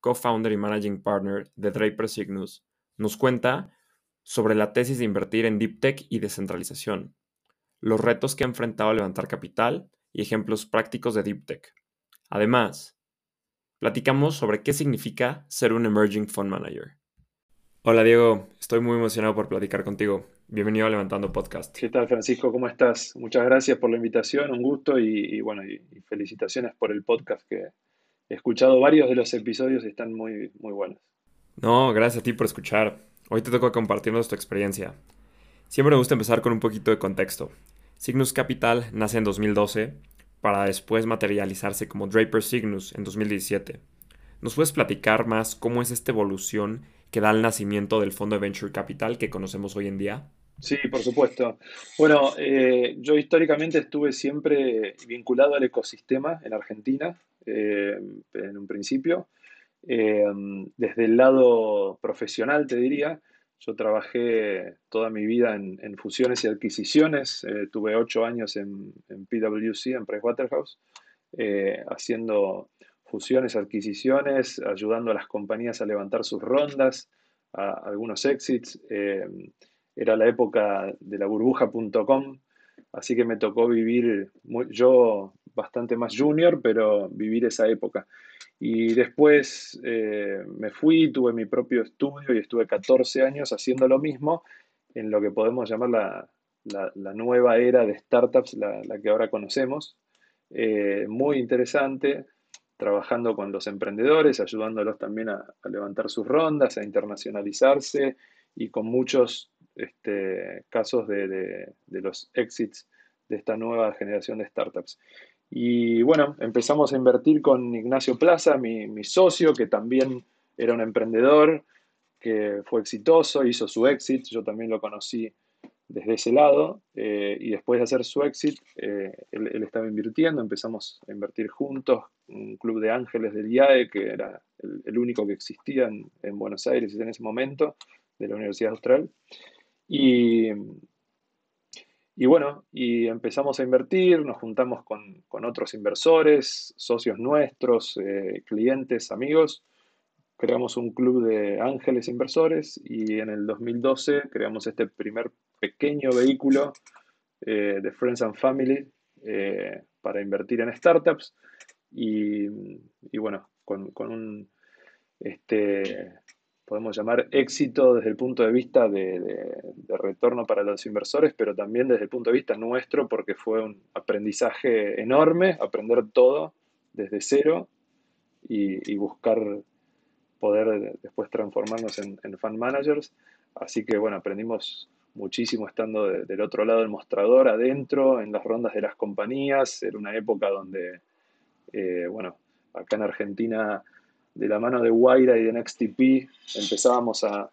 co-founder y managing partner de Draper Cygnus, nos cuenta sobre la tesis de invertir en Deep Tech y descentralización, los retos que ha enfrentado a levantar capital y ejemplos prácticos de Deep Tech. Además, platicamos sobre qué significa ser un Emerging Fund Manager. Hola Diego, estoy muy emocionado por platicar contigo. Bienvenido a Levantando Podcast. ¿Qué tal Francisco? ¿Cómo estás? Muchas gracias por la invitación, un gusto y, bueno, y felicitaciones por el podcast que, He escuchado varios de los episodios y están muy, muy buenos. No, gracias a ti por escuchar. Hoy te toca compartirnos tu experiencia. Siempre me gusta empezar con un poquito de contexto. Cygnus Capital nace en 2012 para después materializarse como Draper Cygnus en 2017. ¿Nos puedes platicar más cómo es esta evolución que da el nacimiento del fondo de Venture Capital que conocemos hoy en día? Sí, por supuesto. Bueno, eh, yo históricamente estuve siempre vinculado al ecosistema en Argentina. Eh, en un principio. Eh, desde el lado profesional, te diría, yo trabajé toda mi vida en, fusiones y adquisiciones. Eh, tuve ocho años en, PwC, en Pricewaterhouse, haciendo fusiones, adquisiciones, ayudando a las compañías a levantar sus rondas, a, algunos exits. era la época de la burbuja.com, así que me tocó vivir, yo bastante más junior, pero vivir esa época. Y después eh, me fui, tuve mi propio estudio y estuve 14 años haciendo lo mismo en lo que podemos llamar la, nueva era de startups, la, que ahora conocemos. Eh, muy interesante, trabajando con los emprendedores, ayudándolos también a, levantar sus rondas, a internacionalizarse y con muchos este, casos de, de los exits de esta nueva generación de startups. Y bueno, empezamos a invertir con Ignacio Plaza, mi, socio, que también era un emprendedor, que fue exitoso, hizo su exit, yo también lo conocí desde ese lado, eh, y después de hacer su exit, eh, él, estaba invirtiendo, empezamos a invertir juntos, un club de ángeles del IAE, que era el, único que existía en, en, Buenos Aires en ese momento, de la Universidad Austral. Y, y bueno, y empezamos a invertir, nos juntamos con, otros inversores, socios nuestros, eh, clientes, amigos. Creamos un club de ángeles inversores y en el 2012 creamos este primer pequeño vehículo eh, de Friends and Family eh, para invertir en startups. Y, bueno, con, con un, este, podemos llamar éxito desde el punto de vista de, retorno para los inversores, pero también desde el punto de vista nuestro, porque fue un aprendizaje enorme, aprender todo desde cero y, buscar poder después transformarnos en, en, fan managers. Así que bueno, aprendimos muchísimo estando del otro lado del mostrador, adentro, en las rondas de las compañías. Era una época donde, eh, bueno, acá en Argentina de la mano de Guaira y de NextTP, empezábamos a,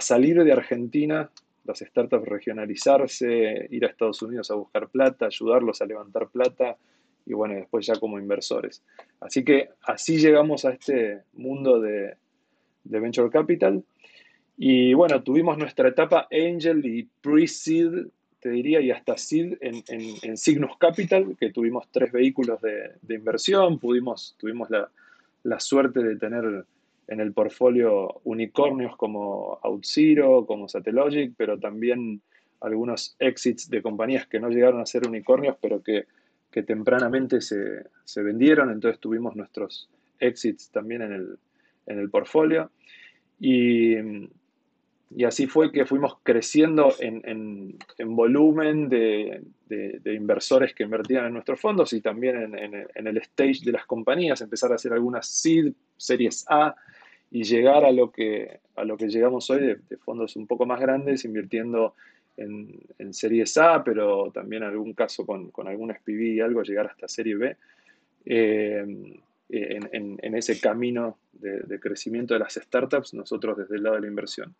salir de Argentina, las startups regionalizarse, ir a Estados Unidos a buscar plata, ayudarlos a levantar plata y bueno, después ya como inversores. Así que así llegamos a este mundo de, Venture Capital. Y bueno, tuvimos nuestra etapa Angel y Pre-Seed, te diría, y hasta Seed en, en, Cygnus Capital, que tuvimos tres vehículos de, de inversión, pudimos, tuvimos la, la suerte de tener en el portfolio unicornios como OutZero, como Satellogic, pero también algunos exits de compañías que no llegaron a ser unicornios, pero que, tempranamente se, vendieron, entonces tuvimos nuestros exits también en el, en el portfolio. Y, y así fue que fuimos creciendo en, volumen de, inversores que invertían en nuestros fondos y también en, el stage de las compañías, empezar a hacer algunas seed, series A y llegar a lo que, a lo que llegamos hoy de, fondos un poco más grandes, invirtiendo en, series A, pero también en algún caso con, con algún SPV y algo, llegar hasta serie B. Eh, en, ese camino de, crecimiento de las startups, nosotros desde el lado de la inversión.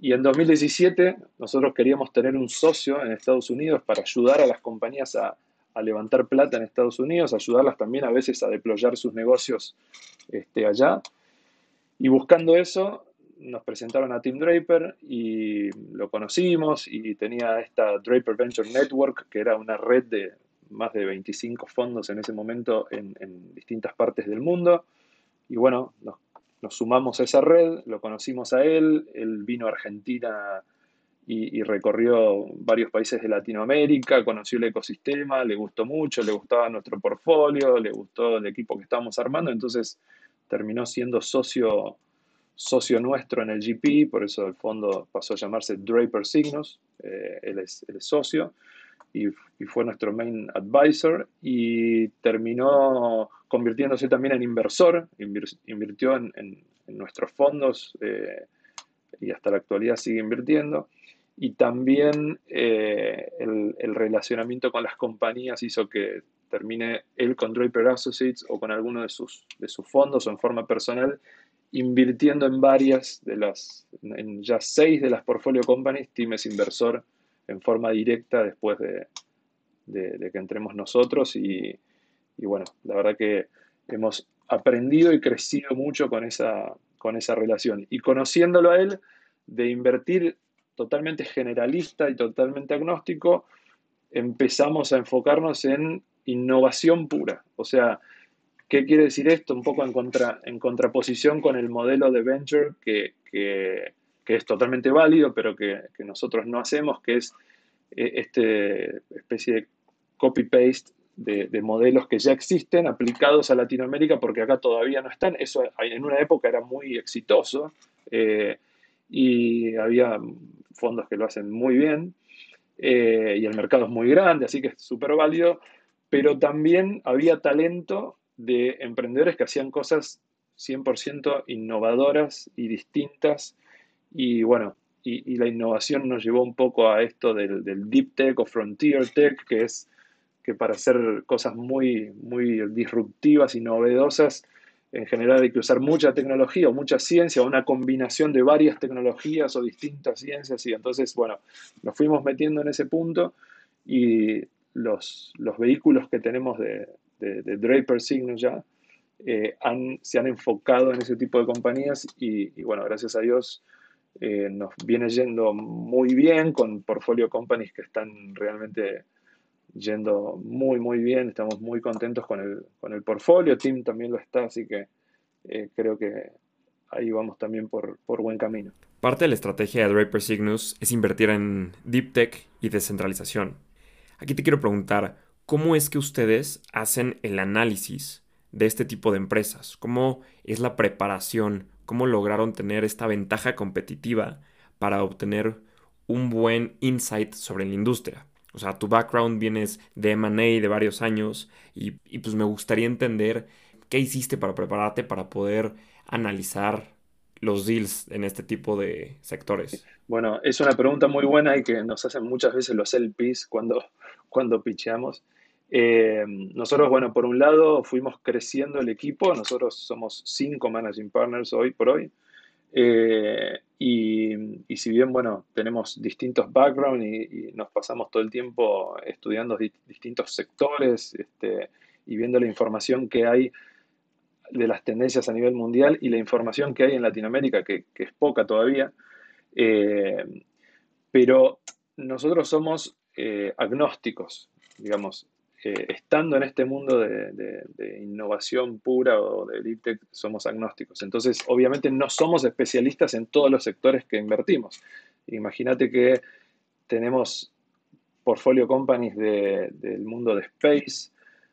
Y en 2017 nosotros queríamos tener un socio en Estados Unidos para ayudar a las compañías a, levantar plata en Estados Unidos, ayudarlas también a veces a deployar sus negocios este, allá. Y buscando eso, nos presentaron a Tim Draper y lo conocimos y tenía esta Draper Venture Network, que era una red de más de 25 fondos en ese momento en, distintas partes del mundo. Y bueno, nos, sumamos a esa red, lo conocimos a él, él vino a Argentina y, recorrió varios países de Latinoamérica, conoció el ecosistema, le gustó mucho, le gustaba nuestro portfolio, le gustó el equipo que estábamos armando, entonces terminó siendo socio, socio nuestro en el GP, por eso el fondo pasó a llamarse Draper Signus, eh, él, es, él es socio y, fue nuestro main advisor y terminó convirtiéndose también en inversor, invirtió en, nuestros fondos eh, y hasta la actualidad sigue invirtiendo. Y también eh, el, relacionamiento con las compañías hizo que termine él con Draper Associates o con alguno de sus, de sus fondos o en forma personal, invirtiendo en varias de las, en ya seis de las portfolio companies, Tim es inversor en forma directa después de, que entremos nosotros y, bueno, la verdad que hemos aprendido y crecido mucho con esa, con esa relación. Y conociéndolo a él, de invertir totalmente generalista y totalmente agnóstico, empezamos a enfocarnos en innovación pura. O sea, ¿qué quiere decir esto? Un poco en, contra, en contraposición con el modelo de venture que, que, que es totalmente válido, pero que, nosotros no hacemos, que es eh, este especie de copy-paste de, modelos que ya existen aplicados a Latinoamérica, porque acá todavía no están. Eso en una época era muy exitoso eh, y había fondos que lo hacen muy bien eh, y el mercado es muy grande, así que es súper válido, pero también había talento de emprendedores que hacían cosas 100% innovadoras y distintas y bueno, y, la innovación nos llevó un poco a esto del, deep tech o frontier tech, que es que para hacer cosas muy, muy disruptivas y novedosas, en general hay que usar mucha tecnología o mucha ciencia, una combinación de varias tecnologías o distintas ciencias. Y entonces, bueno, nos fuimos metiendo en ese punto y los, los vehículos que tenemos de, de, Draper Signus ya eh, han, se han enfocado en ese tipo de compañías y, y bueno, gracias a Dios eh, nos viene yendo muy bien con portfolio companies que están realmente yendo muy, muy bien. Estamos muy contentos con el, con el portfolio. Tim también lo está, así que eh, creo que ahí vamos también por, por, buen camino. Parte de la estrategia de Draper Cygnus es invertir en deep tech y descentralización. Aquí te quiero preguntar, ¿cómo es que ustedes hacen el análisis de este tipo de empresas? ¿Cómo es la preparación cómo lograron tener esta ventaja competitiva para obtener un buen insight sobre la industria. O sea, tu background vienes de MA de varios años y, pues me gustaría entender qué hiciste para prepararte para poder analizar los deals en este tipo de sectores? Bueno, es una pregunta muy buena y que nos hacen muchas veces los LPs cuando, cuando picheamos. Eh, nosotros, bueno, por un lado fuimos creciendo el equipo, nosotros somos cinco managing partners hoy por hoy, eh, y, si bien, bueno, tenemos distintos backgrounds y, nos pasamos todo el tiempo estudiando distintos sectores este, y viendo la información que hay de las tendencias a nivel mundial y la información que hay en Latinoamérica, que, es poca todavía, eh, pero nosotros somos agnósticos, digamos, estando en este mundo de, innovación pura o de deep tech, somos agnósticos. Entonces, obviamente no somos especialistas en todos los sectores que invertimos. Imagínate que tenemos portfolio companies del mundo de space,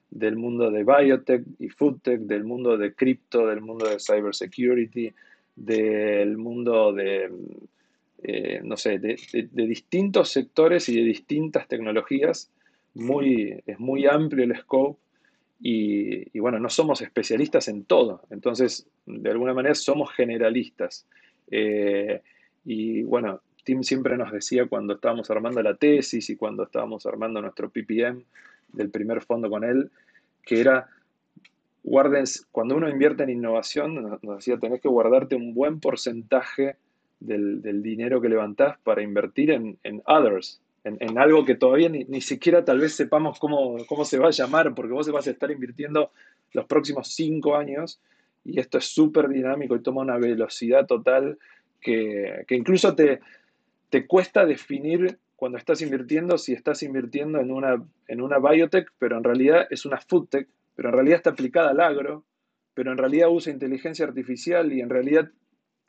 del mundo de biotech y foodtech, del mundo de cripto, del mundo de cybersecurity, del mundo de, eh, no sé, de distintos sectores y de distintas tecnologías muy, es muy amplio el scope y, bueno, no somos especialistas en todo, entonces de alguna manera somos generalistas. Eh, y bueno, Tim siempre nos decía cuando estábamos armando la tesis y cuando estábamos armando nuestro PPM del primer fondo con él, que era guardes, cuando uno invierte en innovación, nos decía, tenés que guardarte un buen porcentaje del, dinero que levantás para invertir en, others, en, algo que todavía ni, siquiera tal vez sepamos cómo, cómo se va a llamar, porque vos vas a estar invirtiendo los próximos cinco años y esto es súper dinámico y toma una velocidad total que, incluso te, te cuesta definir cuando estás invirtiendo si estás invirtiendo en una, en una biotech, pero en realidad es una foodtech, pero en realidad está aplicada al agro, pero en realidad usa inteligencia artificial y en realidad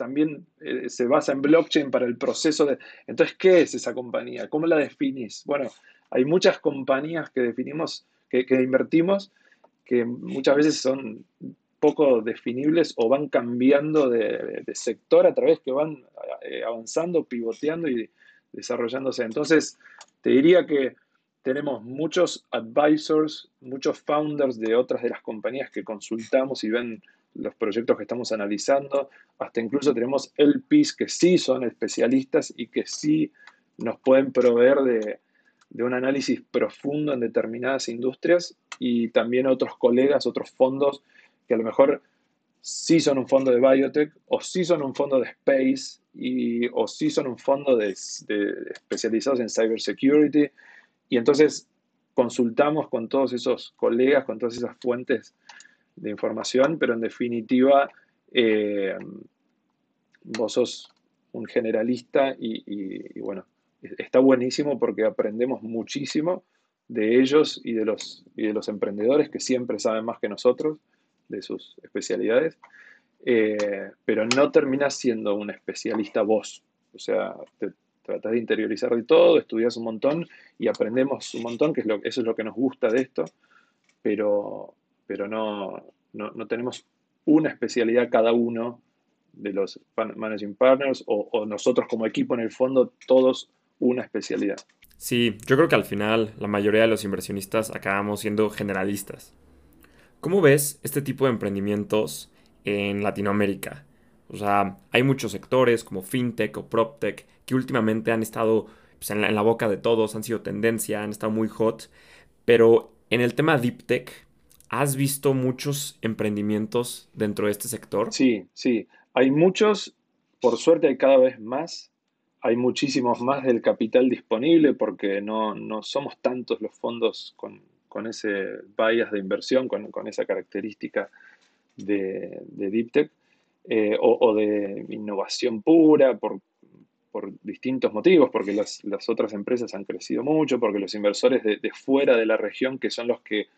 también eh, se basa en blockchain para el proceso de... Entonces, ¿qué es esa compañía? ¿Cómo la definís? Bueno, hay muchas compañías que definimos, que, invertimos, que muchas veces son poco definibles o van cambiando de, sector a través que van eh, avanzando, pivoteando y desarrollándose. Entonces, te diría que tenemos muchos advisors, muchos founders de otras de las compañías que consultamos y ven los proyectos que estamos analizando, hasta incluso tenemos LPs que sí son especialistas y que sí nos pueden proveer de, un análisis profundo en determinadas industrias y también otros colegas, otros fondos que a lo mejor sí son un fondo de biotech o sí son un fondo de space o sí son un fondo de, especializados en cybersecurity. Y entonces consultamos con todos esos colegas, con todas esas fuentes de información, pero en definitiva eh, vos sos un generalista y, bueno, está buenísimo porque aprendemos muchísimo de ellos y de, los, y de los emprendedores que siempre saben más que nosotros de sus especialidades, eh, pero no terminas siendo un especialista vos. O sea, te tratas de interiorizar de todo, estudias un montón y aprendemos un montón, que es lo, eso es lo que nos gusta de esto, pero, pero no, no, tenemos una especialidad cada uno de los managing partners o, nosotros como equipo en el fondo, todos una especialidad. Sí, yo creo que al final la mayoría de los inversionistas acabamos siendo generalistas. ¿Cómo ves este tipo de emprendimientos en Latinoamérica? O sea, hay muchos sectores como fintech o proptech que últimamente han estado pues, en, la, en, la, boca de todos, han sido tendencia, han estado muy hot, pero en el tema deep tech, ¿Has visto muchos emprendimientos dentro de este sector? Sí, sí. Hay muchos, por suerte hay cada vez más. Hay muchísimos más del capital disponible porque no, somos tantos los fondos con, ese bias de inversión, con, esa característica de, Deep Tech eh, o, de innovación pura por, distintos motivos, porque las, otras empresas han crecido mucho, porque los inversores de, de fuera de la región, que son los que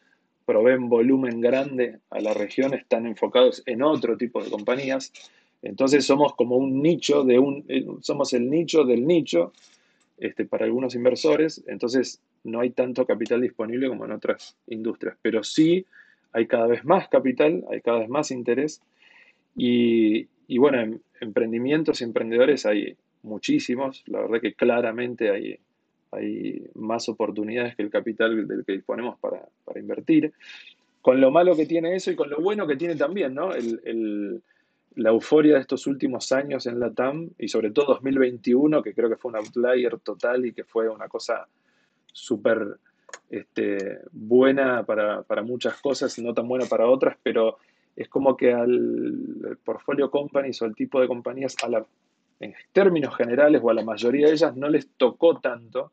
proveen volumen grande a la región están enfocados en otro tipo de compañías. Entonces somos como un nicho de un, eh, somos el nicho del nicho este, para algunos inversores. Entonces no hay tanto capital disponible como en otras industrias, pero sí hay cada vez más capital, hay cada vez más interés. Y, y bueno, emprendimientos y emprendedores hay muchísimos. La verdad que claramente hay, hay más oportunidades que el capital del que disponemos para, invertir. Con lo malo que tiene eso y con lo bueno que tiene también, ¿no? la euforia de estos últimos años en la TAM y sobre todo 2021, que creo que fue un outlier total y que fue una cosa súper este, buena para, muchas cosas, no tan buena para otras, pero es como que al portfolio companies o al tipo de compañías, a la, en términos generales o a la mayoría de ellas, no les tocó tanto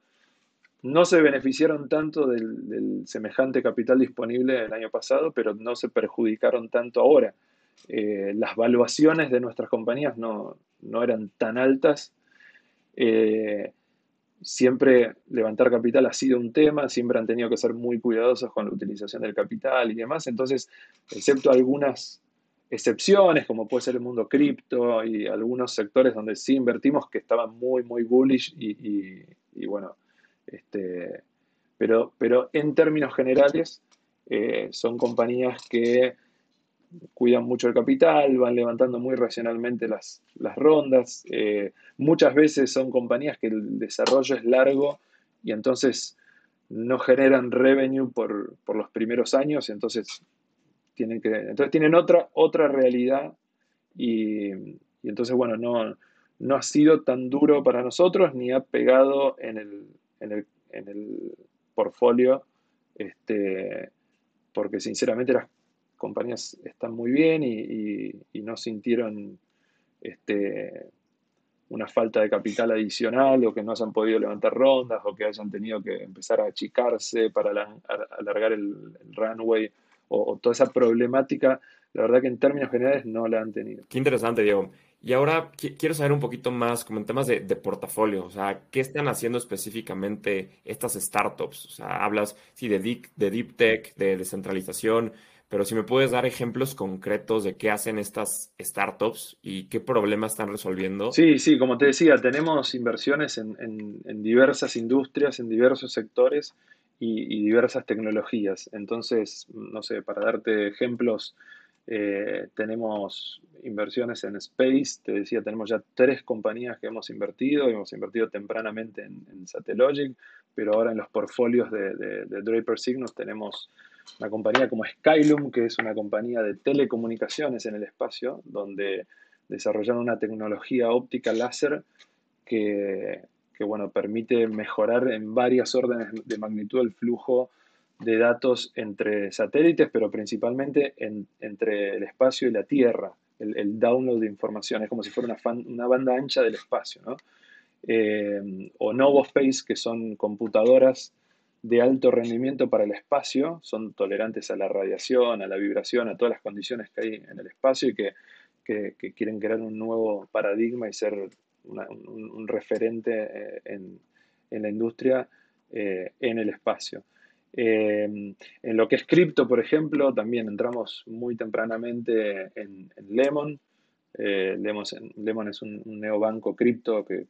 no se beneficiaron tanto del, semejante capital disponible el año pasado, pero no se perjudicaron tanto ahora. Eh, las valuaciones de nuestras compañías no, eran tan altas. Eh, siempre levantar capital ha sido un tema, siempre han tenido que ser muy cuidadosos con la utilización del capital y demás. Entonces, excepto algunas excepciones, como puede ser el mundo cripto y algunos sectores donde sí invertimos que estaban muy, muy bullish y bueno, este, pero, pero en términos generales, eh, son compañías que cuidan mucho el capital, van levantando muy racionalmente las, rondas. Eh, muchas veces son compañías que el desarrollo es largo y entonces no generan revenue por, los primeros años, entonces tienen, que, entonces tienen otra, otra realidad y, entonces, bueno, no, no ha sido tan duro para nosotros ni ha pegado en el, en el, en el portfolio, este, porque sinceramente las compañías están muy bien y, no sintieron este, una falta de capital adicional o que no hayan podido levantar rondas o que hayan tenido que empezar a achicarse para alargar el, runway o, toda esa problemática, la verdad que en términos generales no la han tenido. Qué interesante, Diego. Y ahora quiero saber un poquito más como en temas de, portafolio, o sea, ¿qué están haciendo específicamente estas startups? O sea, hablas, sí, de deep, de deep tech, de descentralización, pero si me puedes dar ejemplos concretos de qué hacen estas startups y qué problemas están resolviendo. Sí, sí, como te decía, tenemos inversiones en, diversas industrias, en diversos sectores y, diversas tecnologías. Entonces, no sé, para darte ejemplos, eh, tenemos inversiones en Space, te decía, tenemos ya tres compañías que hemos invertido, hemos invertido tempranamente en, Satellogic, pero ahora en los portfolios de, Draper Signus tenemos una compañía como Skylum, que es una compañía de telecomunicaciones en el espacio, donde desarrollaron una tecnología óptica láser que, que bueno, permite mejorar en varias órdenes de magnitud el flujo de datos entre satélites, pero principalmente entre el espacio y la Tierra, el, download de información, es como si fuera una, una banda ancha del espacio, ¿no? Eh, o NovoSpace, que son computadoras de alto rendimiento para el espacio, son tolerantes a la radiación, a la vibración, a todas las condiciones que hay en el espacio y que, quieren crear un nuevo paradigma y ser un, referente eh, en, la industria eh, en el espacio. Em, en lo que es cripto, por ejemplo, también entramos muy tempranamente en, Lemon. Eh, Lemon, es un, neobanco cripto que,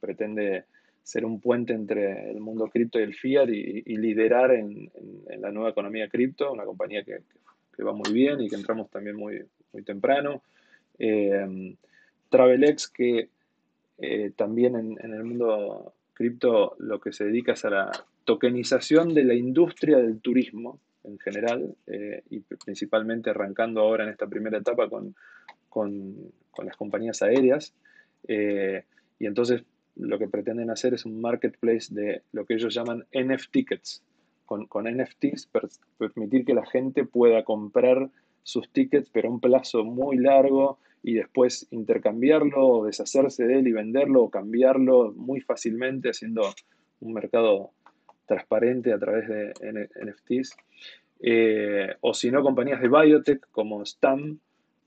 pretende ser un puente entre el mundo cripto y el fiat y, liderar en, la nueva economía cripto, una compañía que, va muy bien y que entramos también muy, muy temprano. Em, Travelex, que eh, también en, el mundo cripto lo que se dedica es a la tokenización de la industria del turismo en general eh, y principalmente arrancando ahora en esta primera etapa con, las compañías aéreas. Eh, y entonces lo que pretenden hacer es un marketplace de lo que ellos llaman NFT tickets. Con, con NFTs permitir que la gente pueda comprar sus tickets, pero a un plazo muy largo y después intercambiarlo deshacerse de él y venderlo o cambiarlo muy fácilmente haciendo un mercado transparente a través de NFTs. Eh, o si no, compañías de biotech como STAM,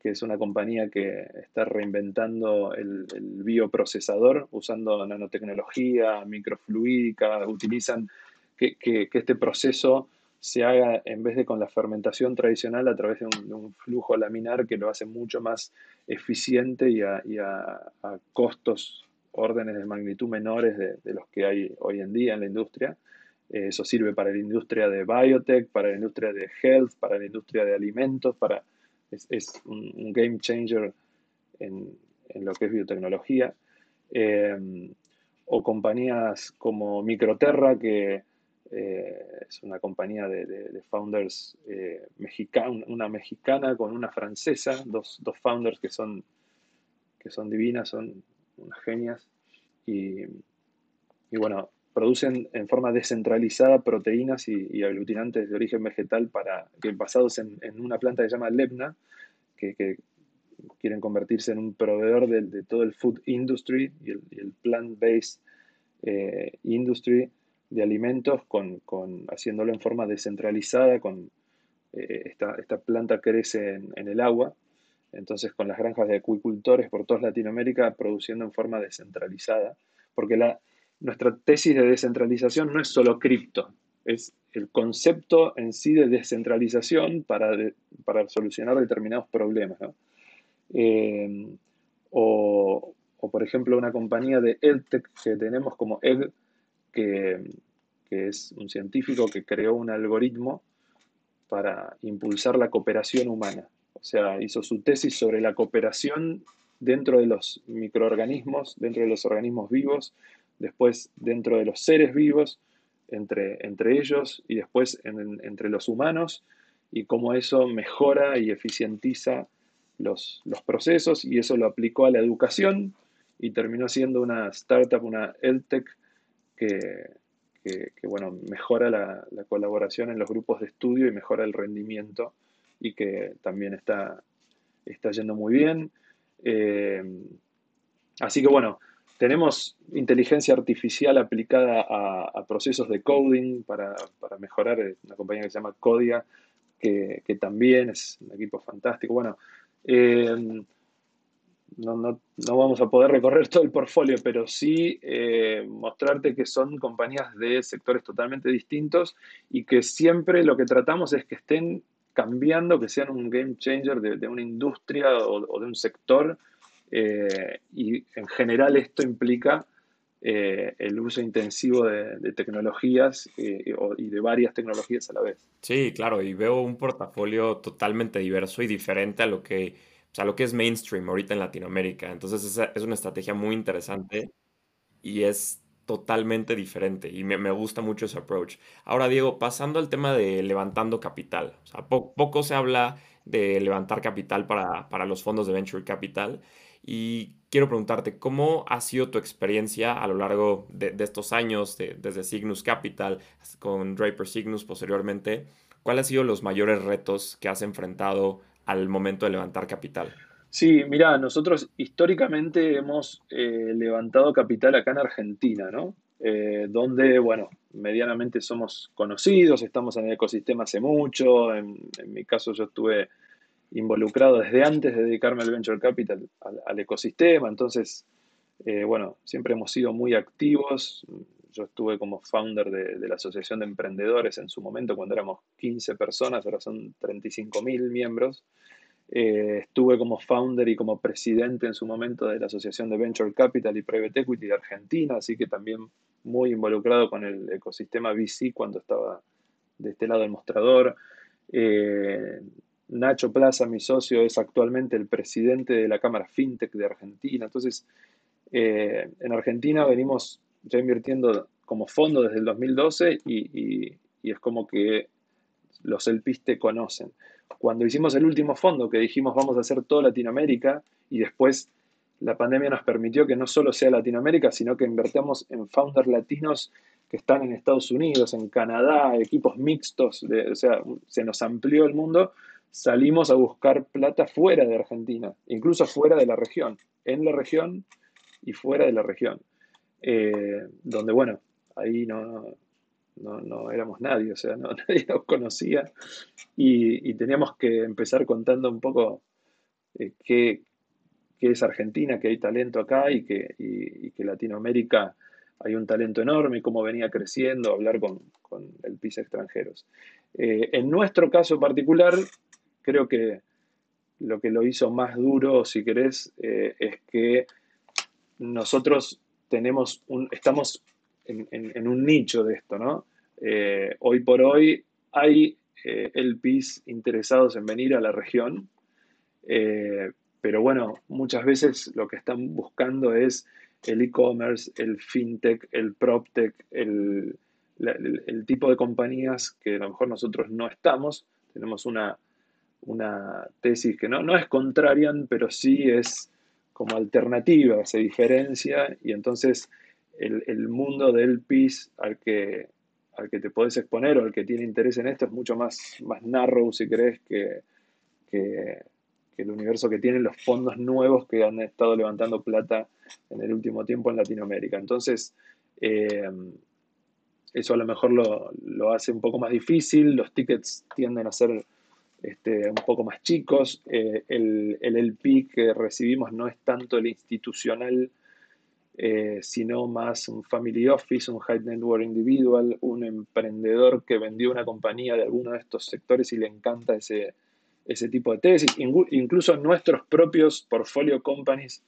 que es una compañía que está reinventando el, bioprocesador usando nanotecnología, microfluídica, utilizan que, este proceso se haga en vez de con la fermentación tradicional a través de un, flujo laminar que lo hace mucho más eficiente y a, costos, órdenes de magnitud menores de, los que hay hoy en día en la industria. Eh, eso sirve para la industria de biotech, para la industria de health, para la industria de alimentos, para, es, un, game changer en, lo que es biotecnología. Eh, o compañías como Microterra, que eh, es una compañía de, founders mexicanos, una mexicana con una francesa, dos, dos, founders que son, que son divinas, son unas genias. Y, y bueno, producen en forma descentralizada proteínas y, aglutinantes de origen vegetal para, que basados en, una planta que se llama Lebna, que, quieren convertirse en un proveedor de, todo el food industry y el, plant-based eh, industry de alimentos, con, haciéndolo en forma descentralizada, con eh, esta, esta, planta crece en, el agua, entonces con las granjas de acuicultores por toda Latinoamérica produciendo en forma descentralizada, porque nuestra tesis de descentralización no es solo cripto, es el concepto en sí de descentralización para, para solucionar determinados problemas. Eh, o, por ejemplo, una compañía de EdTech que tenemos como Ed, que, es un científico que creó un algoritmo para impulsar la cooperación humana. O sea, hizo su tesis sobre la cooperación dentro de los microorganismos, dentro de los organismos vivos, después dentro de los seres vivos, entre, entre ellos y después entre los humanos, y cómo eso mejora y eficientiza los, los, procesos, y eso lo aplicó a la educación y terminó siendo una startup, una EdTech, que, que, bueno, mejora la, la, colaboración en los grupos de estudio y mejora el rendimiento y que también está, está yendo muy bien. Eh, así que bueno, tenemos inteligencia artificial aplicada a, procesos de coding para, mejorar una compañía que se llama Codia, que, también es un equipo fantástico. Bueno, eh, no, vamos a poder recorrer todo el portfolio, pero sí eh, mostrarte que son compañías de sectores totalmente distintos y que siempre lo que tratamos es que estén cambiando, que sean un game changer de, una industria o, de un sector. Eh, y en general esto implica eh, el uso intensivo de, tecnologías y de varias tecnologías a la vez. Sí, claro, y veo un portafolio totalmente diverso y diferente a lo que o sea, lo que es mainstream ahorita en Latinoamérica. Entonces esa es una estrategia muy interesante y es totalmente diferente y me, gusta mucho ese approach. Ahora, Diego, pasando al tema de levantando capital. O sea, poco se habla de levantar capital para, para, los fondos de Venture Capital y quiero preguntarte, ¿cómo ha sido tu experiencia a lo largo de, estos años, desde Cygnus Capital con Draper Cygnus posteriormente? ¿Cuáles han sido los mayores retos que has enfrentado al momento de levantar capital? Sí, mira, nosotros históricamente hemos eh, levantado capital acá en Argentina, ¿no? Eh, donde, bueno, medianamente somos conocidos, estamos en el ecosistema hace mucho, en, mi caso yo estuve involucrado desde antes de dedicarme al Venture Capital, al, ecosistema, entonces, eh, bueno, siempre hemos sido muy activos, yo estuve como founder de, de, la Asociación de Emprendedores en su momento cuando éramos 15 personas, ahora son 35 mil miembros. Eh, estuve como founder y como presidente en su momento de la Asociación de Venture Capital y Private Equity de Argentina, así que también muy involucrado con el ecosistema VC cuando estaba de este lado del mostrador. Eh, Nacho Plaza, mi socio, es actualmente el presidente de la Cámara FinTech de Argentina. Entonces, eh, en Argentina venimos ya invirtiendo como fondo desde el 2012 y, es como que los LPs conocen. Cuando hicimos el último fondo, que dijimos vamos a hacer toda Latinoamérica y después la pandemia nos permitió que no solo sea Latinoamérica, sino que invertamos en founders latinos que están en Estados Unidos, en Canadá, equipos mixtos, o sea, se nos amplió el mundo, salimos a buscar plata fuera de Argentina, incluso fuera de la región, en la región y fuera de la región. Eh, donde, bueno, ahí no, no, éramos nadie, o sea, nadie nos conocía y, teníamos que empezar contando un poco eh, qué, es Argentina, que hay talento acá y que, que Latinoamérica hay un talento enorme y cómo venía creciendo, hablar con, el PIS extranjeros. Eh, en nuestro caso particular, creo que lo que lo hizo más duro, si querés, es que nosotros tenemos un, estamos en, un nicho de esto, ¿no? Eh, hoy por hoy hay eh, LPs interesados en venir a la región, eh, pero bueno, muchas veces lo que están buscando es el e-commerce, el fintech, el proptech, el, el, tipo de compañías que a lo mejor nosotros no estamos. Tenemos una, una tesis que no, no es contrarian, pero sí es como alternativa, se diferencia y entonces el, mundo del PIS al que, al que te podés exponer o al que tiene interés en esto es mucho más, más narrow, si crees, que, que, el universo que tienen los fondos nuevos que han estado levantando plata en el último tiempo en Latinoamérica. Entonces, eh, eso a lo mejor lo, lo, hace un poco más difícil, los tickets tienden a ser este, un poco más chicos. Eh, el, el LP que recibimos no es tanto el institucional, eh, sino más un family office, un high network individual, un emprendedor que vendió una compañía de alguno de estos sectores y le encanta ese, ese tipo de tesis. Incluso nuestros propios portfolio companies,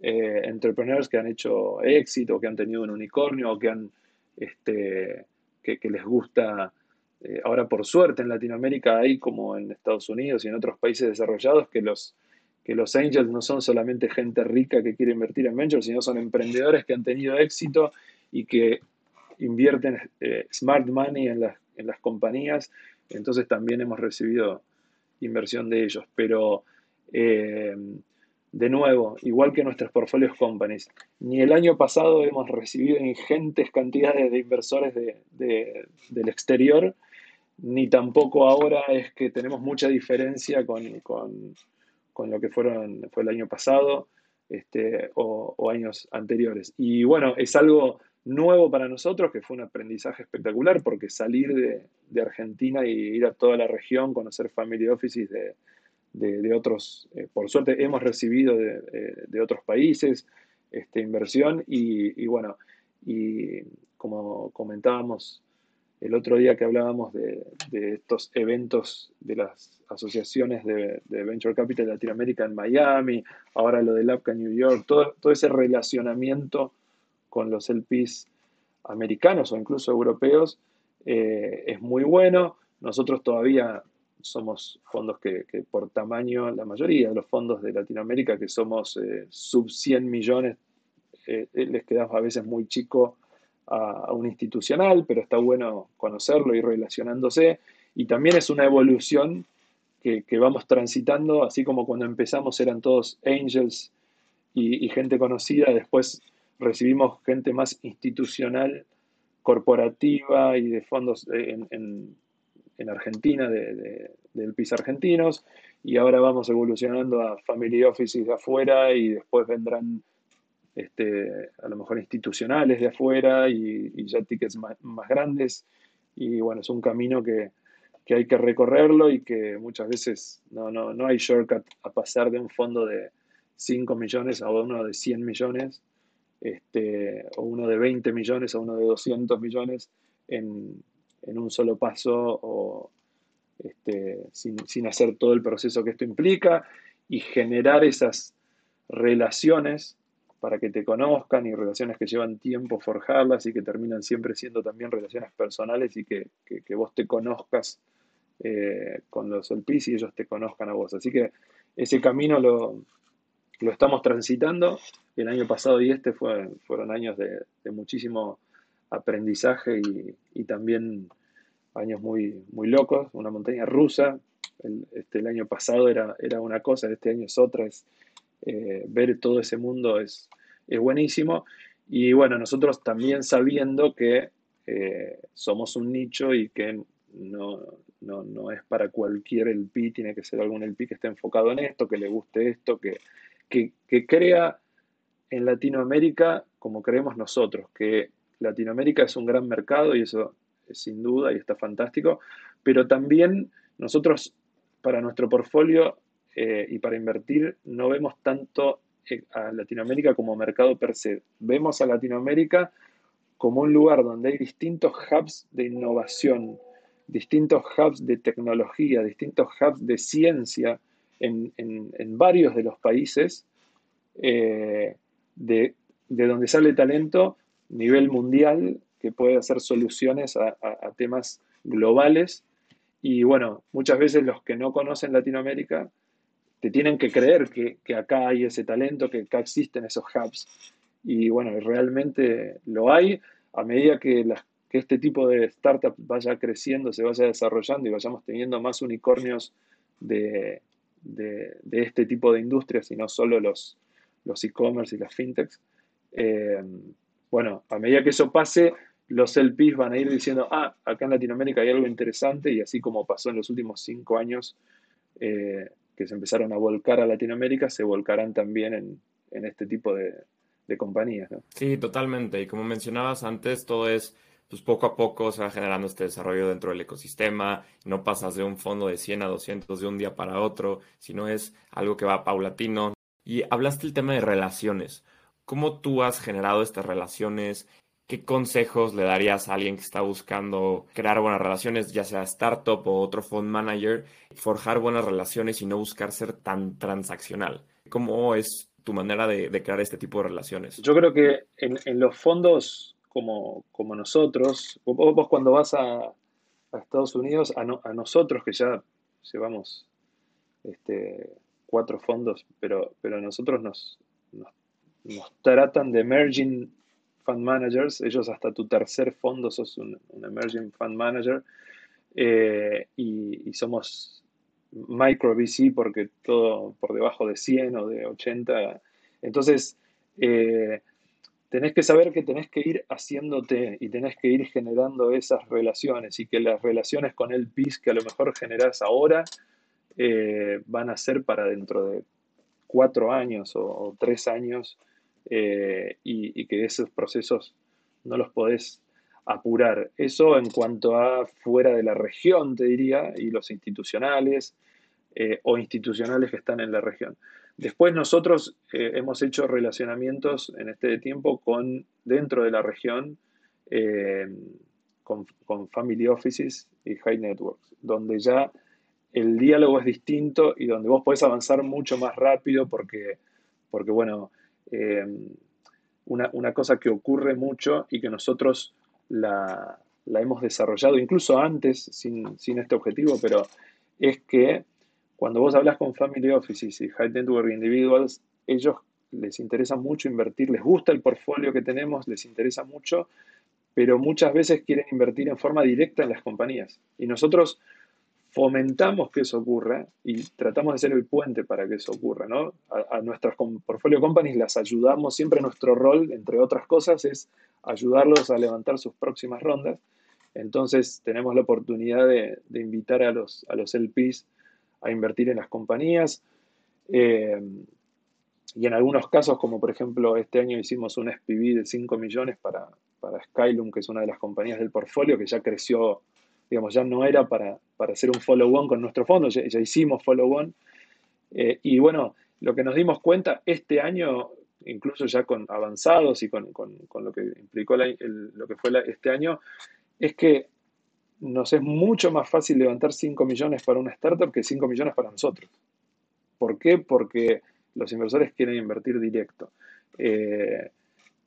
eh, entrepreneurs que han hecho éxito, que han tenido un unicornio o que, han, este, que, que les gusta eh, ahora, por suerte, en Latinoamérica hay, como en Estados Unidos y en otros países desarrollados, que los, que los angels no son solamente gente rica que quiere invertir en ventures, sino son emprendedores que han tenido éxito y que invierten eh, smart money en las, en las compañías. Entonces también hemos recibido inversión de ellos. Pero, eh, de nuevo, igual que nuestros portfolios companies, ni el año pasado hemos recibido ingentes cantidades de inversores del exterior, ni tampoco ahora es que tenemos mucha diferencia con, lo que fueron, fue el año pasado este, o, años anteriores. Y bueno, es algo nuevo para nosotros, que fue un aprendizaje espectacular, porque salir de, Argentina y ir a toda la región, conocer family offices de, otros, eh, por suerte hemos recibido de, eh, otros países este, inversión y, y bueno, y como comentábamos el otro día que hablábamos de, estos eventos de las asociaciones de, Venture Capital de Latinoamérica en Miami, ahora lo del APCA en New York, todo, todo ese relacionamiento con los LPs americanos o incluso europeos eh, es muy bueno. Nosotros todavía somos fondos que, por tamaño, la mayoría de los fondos de Latinoamérica que somos eh, sub 100 millones, eh, les quedamos a veces muy chico a, un institucional, pero está bueno conocerlo y relacionándose. Y también es una evolución que, vamos transitando, así como cuando empezamos eran todos angels y, gente conocida, después recibimos gente más institucional, corporativa y de fondos en, Argentina, de, del PIS argentinos, y ahora vamos evolucionando a family offices de afuera y después vendrán este, a lo mejor institucionales de afuera y, ya tickets más, grandes. Y bueno, es un camino que, hay que recorrerlo y que muchas veces no, no, no hay shortcut a pasar de un fondo de 5 millones a uno de 100 millones, este, o uno de 20 millones a uno de 200 millones en, un solo paso o este, sin, sin hacer todo el proceso que esto implica y generar esas relaciones para que te conozcan y relaciones que llevan tiempo forjarlas y que terminan siempre siendo también relaciones personales y que, vos te conozcas eh, con los LPs y ellos te conozcan a vos. Así que ese camino lo, estamos transitando. El año pasado y este fueron años de, muchísimo aprendizaje y, también años muy, muy locos, una montaña rusa. El, este, el año pasado era, era una cosa, este año es otra, eh, ver todo ese mundo es, es, buenísimo. Y bueno, nosotros también sabiendo que eh, somos un nicho y que no, no, es para cualquier LP, tiene que ser algún LP que esté enfocado en esto, que le guste esto, que, que, crea en Latinoamérica como creemos nosotros, que Latinoamérica es un gran mercado y eso es sin duda y está fantástico, pero también nosotros para nuestro portfolio eh, y para invertir no vemos tanto eh, a Latinoamérica como mercado per se. Vemos a Latinoamérica como un lugar donde hay distintos hubs de innovación, distintos hubs de tecnología, distintos hubs de ciencia en, varios de los países, eh, de, donde sale talento a nivel mundial que puede hacer soluciones a temas globales. Y bueno, muchas veces los que no conocen Latinoamérica te tienen que creer que, acá hay ese talento, que acá existen esos hubs. Y bueno, realmente lo hay a medida que, este tipo de startup vaya creciendo, se vaya desarrollando y vayamos teniendo más unicornios de, este tipo de industrias y no solo los, los e-commerce y las fintechs. Eh, bueno, a medida que eso pase, los LPs van a ir diciendo, ah, acá en Latinoamérica hay algo interesante y así como pasó en los últimos cinco años, eh, que se empezaron a volcar a Latinoamérica se volcarán también en, este tipo de, compañías. Sí, totalmente. Y como mencionabas antes, todo es, pues poco a poco se va generando este desarrollo dentro del ecosistema. No pasas de un fondo de 100 a 200 de un día para otro, sino es algo que va paulatino. Y hablaste el tema de relaciones. ¿Cómo tú has generado estas relaciones? ¿Qué consejos le darías a alguien que está buscando crear buenas relaciones, ya sea startup o otro fund manager, forjar buenas relaciones y no buscar ser tan transaccional? ¿Cómo es tu manera de, crear este tipo de relaciones? Yo creo que en, los fondos como, como nosotros, vos, cuando vas a, Estados Unidos, a, nosotros que ya llevamos este, cuatro fondos, pero, pero a nosotros nos, nos, nos tratan de emerging fund managers, ellos hasta tu tercer fondo sos un, emerging fund manager eh, y, somos micro VC porque todo por debajo de 100 o de 80. Entonces, eh, tenés que saber que tenés que ir haciéndote y tenés que ir generando esas relaciones y que las relaciones con el PIS que a lo mejor generás ahora eh, van a ser para dentro de cuatro años o, tres años eh, y, que esos procesos no los podés apurar. Eso en cuanto a fuera de la región, te diría, y los institucionales eh, o institucionales que están en la región. Después nosotros eh, hemos hecho relacionamientos en este tiempo con dentro de la región eh, con, family offices y high networks, donde ya el diálogo es distinto y donde vos podés avanzar mucho más rápido porque, porque bueno, una, una, cosa que ocurre mucho y que nosotros la, la hemos desarrollado incluso antes, sin, sin, este objetivo, pero es que cuando vos hablas con family offices y high network individuals, ellos les interesa mucho invertir, les gusta el portfolio que tenemos, les interesa mucho, pero muchas veces quieren invertir en forma directa en las compañías. Y nosotros fomentamos que eso ocurra y tratamos de ser el puente para que eso ocurra. ¿no? A, nuestras portfolio companies las ayudamos, siempre nuestro rol, entre otras cosas, es ayudarlos a levantar sus próximas rondas. Entonces tenemos la oportunidad de, invitar a los, a los LPs a invertir en las compañías. Eh, y en algunos casos, como por ejemplo este año hicimos un SPV de 5 millones para, para Skylum, que es una de las compañías del portfolio, que ya creció, digamos, ya no era para, para hacer un follow-on con nuestro fondo, ya, hicimos follow-on. Eh, y bueno, lo que nos dimos cuenta este año, incluso ya con avanzados y con, lo que implicó lo que fue este año, es que nos es mucho más fácil levantar 5 millones para una startup que 5 millones para nosotros. ¿Por qué? Porque los inversores quieren invertir directo. Eh,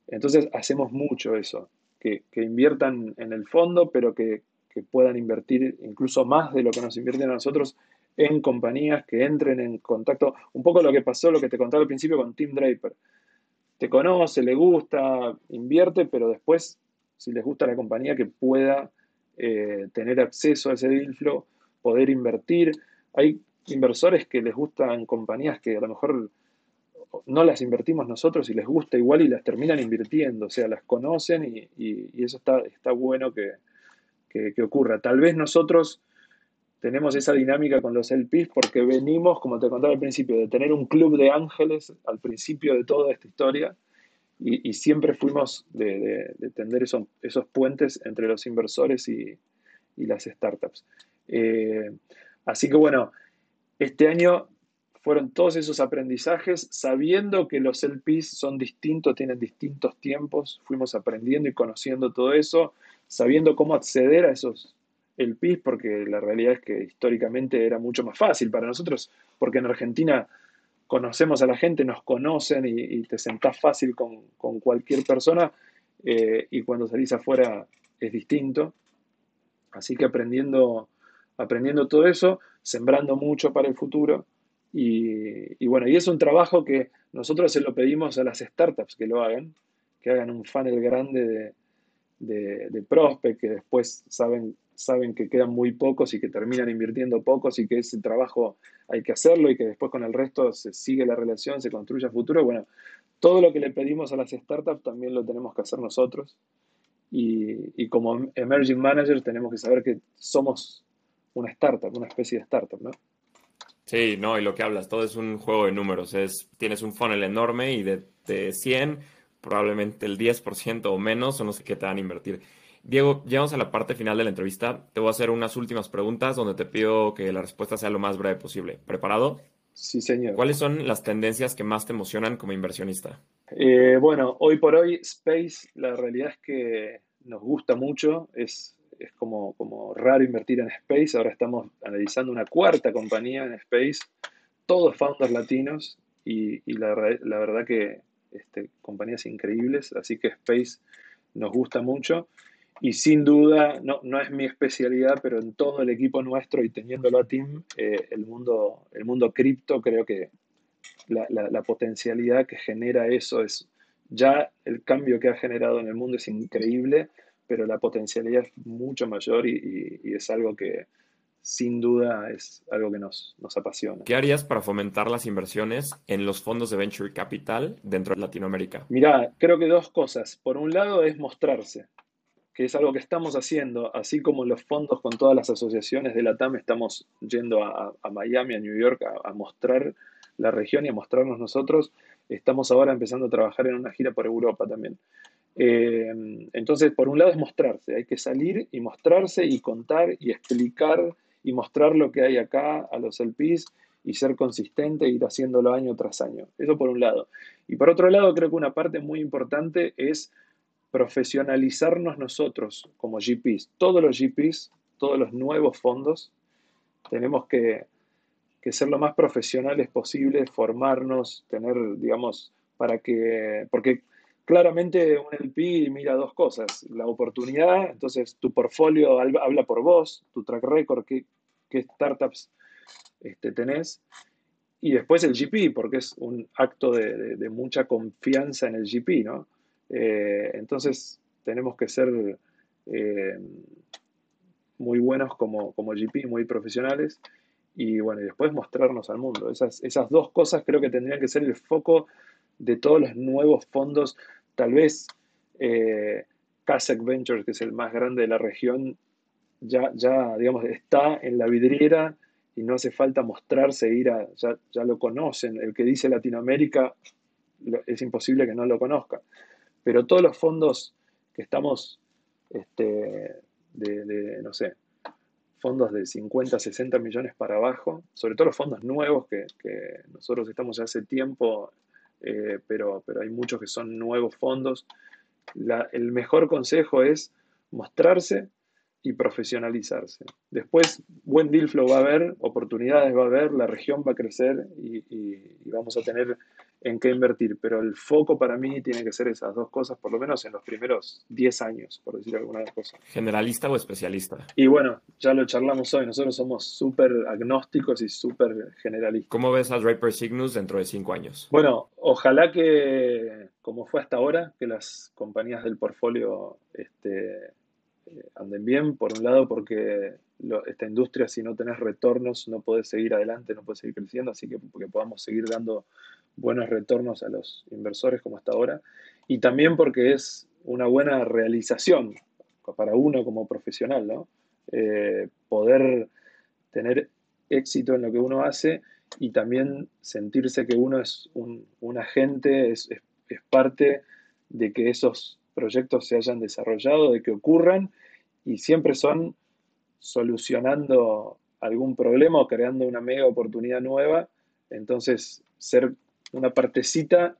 entonces hacemos mucho eso, que, inviertan en el fondo, pero que, puedan invertir incluso más de lo que nos invierten a nosotros en compañías que entren en contacto. Un poco lo que pasó, lo que te contaba al principio con Tim Draper. Te conoce, le gusta, invierte, pero después, si les gusta la compañía, que pueda eh, tener acceso a ese deal flow, poder invertir. Hay inversores que les gustan compañías que a lo mejor no las invertimos nosotros y les gusta igual y las terminan invirtiendo, o sea, las conocen y, eso está, está bueno que, que, ocurra. Tal vez nosotros tenemos esa dinámica con los LPs porque venimos, como te contaba al principio, de tener un club de ángeles al principio de toda esta historia y, siempre fuimos de, tender esos, esos, puentes entre los inversores y, las startups. Eh, así que bueno, este año fueron todos esos aprendizajes, sabiendo que los LPs son distintos, tienen distintos tiempos, fuimos aprendiendo y conociendo todo eso, sabiendo cómo acceder a esos LPs, porque la realidad es que históricamente era mucho más fácil para nosotros, porque en Argentina conocemos a la gente, nos conocen y, te sentás fácil con, cualquier persona eh, y cuando salís afuera es distinto. Así que aprendiendo, aprendiendo todo eso, sembrando mucho para el futuro. Y, bueno, y es un trabajo que nosotros se lo pedimos a las startups que lo hagan, que hagan un funnel grande de, de, de prospect, que después saben saben que quedan muy pocos y que terminan invirtiendo pocos y que ese trabajo hay que hacerlo y que después con el resto se sigue la relación, se construye a futuro. Bueno, todo lo que le pedimos a las startups también lo tenemos que hacer nosotros. Y, como emerging managers tenemos que saber que somos una startup, una especie de startup, ¿no? Sí, no, y lo que hablas, todo es un juego de números. Es, tienes un funnel enorme y de, de 100, probablemente el 10% o menos son los que te van a invertir. Diego, llegamos a la parte final de la entrevista. Te voy a hacer unas últimas preguntas donde te pido que la respuesta sea lo más breve posible. ¿Preparado? Sí, señor. ¿Cuáles son las tendencias que más te emocionan como inversionista? Eh, bueno, hoy por hoy Space, la realidad es que nos gusta mucho. Es, es como, como raro invertir en Space. Ahora estamos analizando una cuarta compañía en Space. Todos founders latinos y, y la, la, verdad que este, compañías increíbles. Así que Space nos gusta mucho y sin duda, no, no, es mi especialidad, pero en todo el equipo nuestro y teniéndolo a Team, eh, el mundo, el mundo cripto, creo que la, la, potencialidad que genera eso es, ya el cambio que ha generado en el mundo es increíble, pero la potencialidad es mucho mayor y, y, es algo que, sin duda es algo que nos, nos apasiona. ¿Qué harías para fomentar las inversiones en los fondos de venture capital dentro de Latinoamérica? Mira, creo que dos cosas. Por un lado es mostrarse, que es algo que estamos haciendo, así como los fondos con todas las asociaciones de la TAM estamos yendo a, Miami, a New York, a, mostrar la región y a mostrarnos nosotros. Estamos ahora empezando a trabajar en una gira por Europa también. Eh, entonces, por un lado es mostrarse, hay que salir y mostrarse y contar y explicar y mostrar lo que hay acá a los LPs y ser consistente e ir haciéndolo año tras año. Eso por un lado. Y por otro lado, creo que una parte muy importante es profesionalizarnos nosotros como GPs. Todos los GPs, todos los nuevos fondos, tenemos que, que ser lo más profesionales posible, formarnos, tener, digamos, para que, porque claramente un LP mira dos cosas, la oportunidad, entonces tu portfolio habla por vos, tu track record, qué, startups este, tenés, y después el GP, porque es un acto de, mucha confianza en el GP, ¿no? Eh, entonces tenemos que ser eh, muy buenos como, como GP, muy profesionales, y bueno, y después mostrarnos al mundo. Esas, esas dos cosas creo que tendrían que ser el foco de todos los nuevos fondos Tal vez eh, Ventures, que es el más grande de la región, ya, ya, digamos, está en la vidriera y no hace falta mostrarse, ir a, ya, ya lo conocen. El que dice Latinoamérica es imposible que no lo conozca. Pero todos los fondos que estamos, este, de, no sé, fondos de 50, 60 millones para abajo, sobre todo los fondos nuevos que, nosotros estamos hace tiempo eh, pero, pero hay muchos que son nuevos fondos. el mejor consejo es mostrarse y profesionalizarse. Después, buen deal flow va a haber, oportunidades va a haber, la región va a crecer y vamos a tener en qué invertir, pero el foco para mí tiene que ser esas dos cosas, por lo menos en los primeros 10 años, por decir alguna cosa. ¿Generalista o especialista? Y bueno, ya lo charlamos hoy, nosotros somos súper agnósticos y súper generalistas. ¿Cómo ves a Draper Cygnus dentro de 5 años? Bueno, ojalá que, como fue hasta ahora, que las compañías del portfolio este, eh, anden bien, por un lado porque esta industria si no tenés retornos no podés seguir adelante, no podés seguir creciendo, así que, que podamos seguir dando buenos retornos a los inversores como hasta ahora, y también porque es una buena realización para uno como profesional, ¿no? Eh, poder tener éxito en lo que uno hace y también sentirse que uno es un, agente, es, es, parte de que esos proyectos se hayan desarrollado, de que ocurran y siempre son solucionando algún problema o creando una mega oportunidad nueva. Entonces, ser una partecita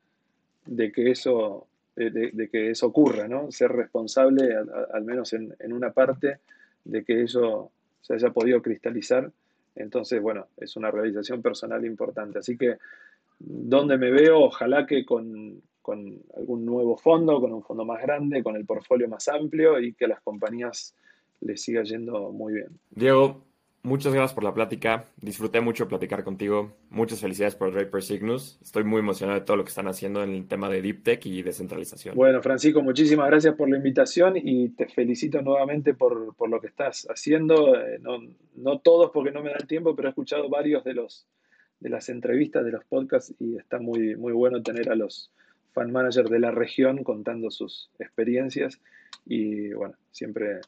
de que eso, de, que eso ocurra, ¿no? Ser responsable, al, menos en, una parte, de que eso se haya podido cristalizar. Entonces, bueno, es una realización personal importante. Así que, donde me veo, ojalá que con, con algún nuevo fondo, con un fondo más grande, con el portfolio más amplio y que las compañías les siga yendo muy bien. Diego, Muchas gracias por la plática. Disfruté mucho platicar contigo. Muchas felicidades por Draper Cygnus. Estoy muy emocionado de todo lo que están haciendo en el tema de Deep Tech y descentralización. Bueno, Francisco, muchísimas gracias por la invitación y te felicito nuevamente por, lo que estás haciendo. Eh, no, no, todos porque no me da el tiempo, pero he escuchado varios de los de las entrevistas, de los podcasts y está muy, muy bueno tener a los fan managers de la región contando sus experiencias y bueno, siempre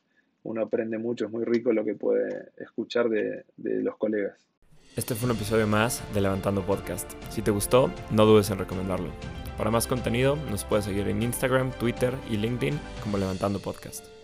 uno aprende mucho, es muy rico lo que puede escuchar de, los colegas. Este fue un episodio más de Levantando Podcast. Si te gustó, no dudes en recomendarlo. Para más contenido, nos puedes seguir en Instagram, Twitter y LinkedIn como Levantando Podcast.